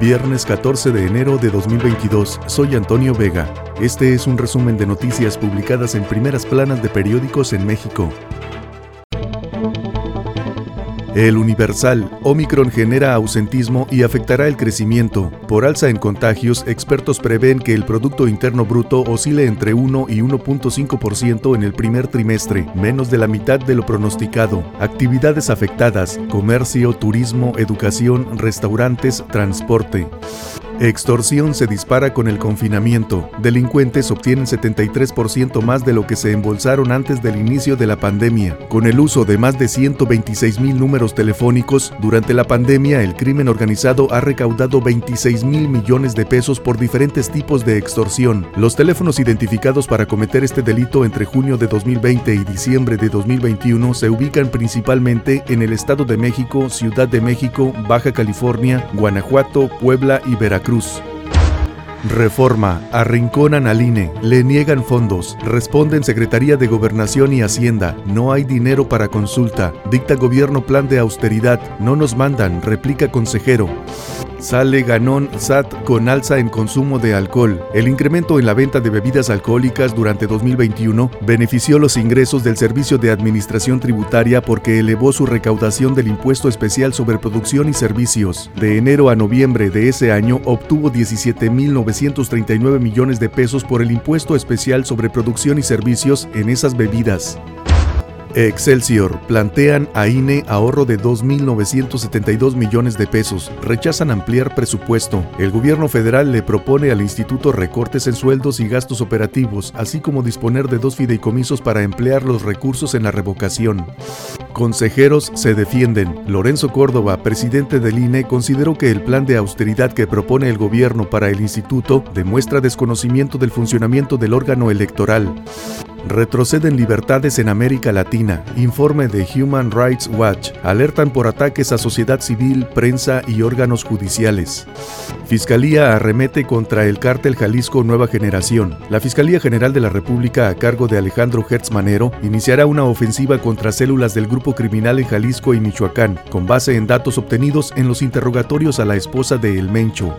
Viernes 14 de enero de 2022, soy Antonio Vega. Este es un resumen de noticias publicadas en primeras planas de periódicos en México. El Universal, Omicron genera ausentismo y afectará el crecimiento. Por alza en contagios, expertos prevén que el Producto Interno Bruto oscile entre 1 y 1.5% en el primer trimestre, menos de la mitad de lo pronosticado. Actividades afectadas, comercio, turismo, educación, restaurantes, transporte. Extorsión se dispara con el confinamiento. Delincuentes obtienen 73% más de lo que se embolsaron antes del inicio de la pandemia. Con el uso de más de 126 mil números telefónicos, durante la pandemia el crimen organizado ha recaudado 26 mil millones de pesos por diferentes tipos de extorsión. Los teléfonos identificados para cometer este delito entre junio de 2020 y diciembre de 2021 se ubican principalmente en el Estado de México, Ciudad de México, Baja California, Guanajuato, Puebla y Veracruz. Reforma, arrinconan al INE, le niegan fondos, responden Secretaría de Gobernación y Hacienda, no hay dinero para consulta, dicta gobierno plan de austeridad, no nos mandan, replica consejero. Sale ganón SAT con alza en consumo de alcohol. El incremento en la venta de bebidas alcohólicas durante 2021 benefició los ingresos del Servicio de Administración Tributaria porque elevó su recaudación del impuesto especial sobre producción y servicios. De enero a noviembre de ese año obtuvo 17.939 millones de pesos por el impuesto especial sobre producción y servicios en esas bebidas. Excelsior plantean a INE ahorro de 2.972 millones de pesos. Rechazan ampliar presupuesto. El gobierno federal le propone al instituto recortes en sueldos y gastos operativos, así como disponer de dos fideicomisos para emplear los recursos en la revocación. Consejeros se defienden. Lorenzo Córdoba, presidente del INE, consideró que el plan de austeridad que propone el gobierno para el instituto demuestra desconocimiento del funcionamiento del órgano electoral. Retroceden libertades en América Latina. Informe de Human Rights Watch. Alertan por ataques a sociedad civil, prensa y órganos judiciales. Fiscalía arremete contra el cártel Jalisco Nueva Generación. La Fiscalía General de la República, a cargo de Alejandro Hertz Manero, iniciará una ofensiva contra células del grupo criminal en Jalisco y Michoacán, con base en datos obtenidos en los interrogatorios a la esposa de El Mencho.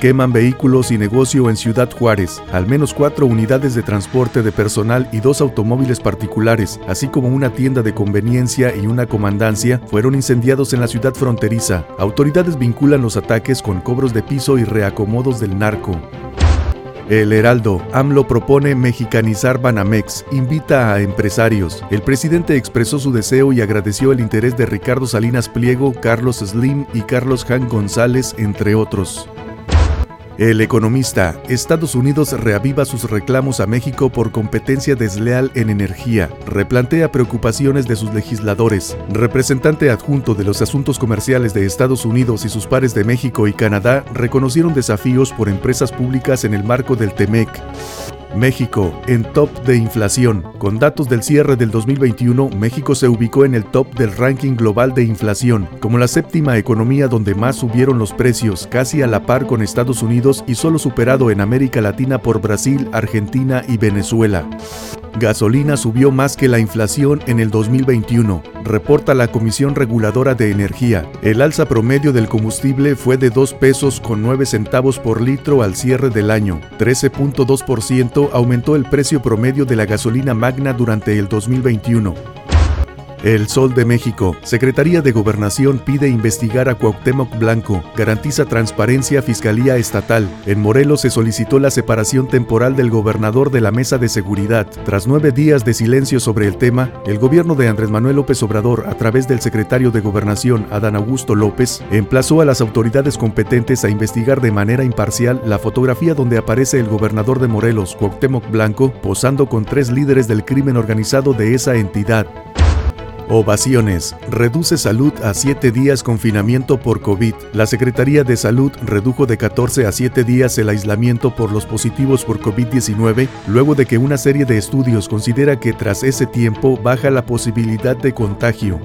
Queman vehículos y negocio en Ciudad Juárez. Al menos cuatro unidades de transporte de personal y dos automóviles particulares, así como una tienda de conveniencia y una comandancia, fueron incendiados en la ciudad fronteriza. Autoridades vinculan los ataques con cobros de piso y reacomodos del narco. El Heraldo, AMLO propone mexicanizar Banamex, invita a empresarios. El presidente expresó su deseo y agradeció el interés de Ricardo Salinas Pliego, Carlos Slim y Carlos Han González, entre otros. El economista, Estados Unidos reaviva sus reclamos a México por competencia desleal en energía, replantea preocupaciones de sus legisladores. Representante adjunto de los asuntos comerciales de Estados Unidos y sus pares de México y Canadá reconocieron desafíos por empresas públicas en el marco del TEMEC. México, en top de inflación. Con datos del cierre del 2021, México se ubicó en el top del ranking global de inflación, como la séptima economía donde más subieron los precios, casi a la par con Estados Unidos y solo superado en América Latina por Brasil, Argentina y Venezuela. Gasolina subió más que la inflación en el 2021, reporta la Comisión Reguladora de Energía. El alza promedio del combustible fue de 2 pesos con 9 centavos por litro al cierre del año. 13.2% aumentó el precio promedio de la gasolina magna durante el 2021. El Sol de México. Secretaría de Gobernación pide investigar a Cuauhtémoc Blanco. Garantiza transparencia Fiscalía Estatal. En Morelos se solicitó la separación temporal del gobernador de la Mesa de Seguridad. Tras nueve días de silencio sobre el tema, el gobierno de Andrés Manuel López Obrador, a través del secretario de Gobernación, Adán Augusto López, emplazó a las autoridades competentes a investigar de manera imparcial la fotografía donde aparece el gobernador de Morelos, Cuauhtémoc Blanco, posando con tres líderes del crimen organizado de esa entidad. Ovaciones. Reduce salud a 7 días confinamiento por COVID. La Secretaría de Salud redujo de 14 a 7 días el aislamiento por los positivos por COVID-19 luego de que una serie de estudios considera que tras ese tiempo baja la posibilidad de contagio.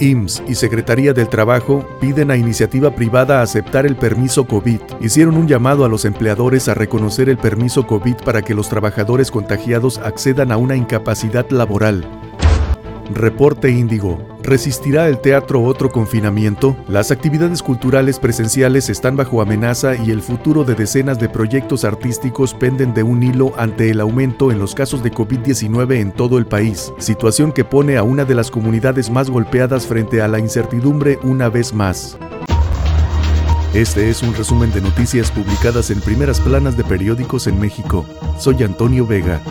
IMSS y Secretaría del Trabajo piden a iniciativa privada aceptar el permiso COVID. Hicieron un llamado a los empleadores a reconocer el permiso COVID para que los trabajadores contagiados accedan a una incapacidad laboral. Reporte Índigo. ¿Resistirá el teatro otro confinamiento? Las actividades culturales presenciales están bajo amenaza y el futuro de decenas de proyectos artísticos penden de un hilo ante el aumento en los casos de COVID-19 en todo el país, situación que pone a una de las comunidades más golpeadas frente a la incertidumbre una vez más. Este es un resumen de noticias publicadas en primeras planas de periódicos en México. Soy Antonio Vega.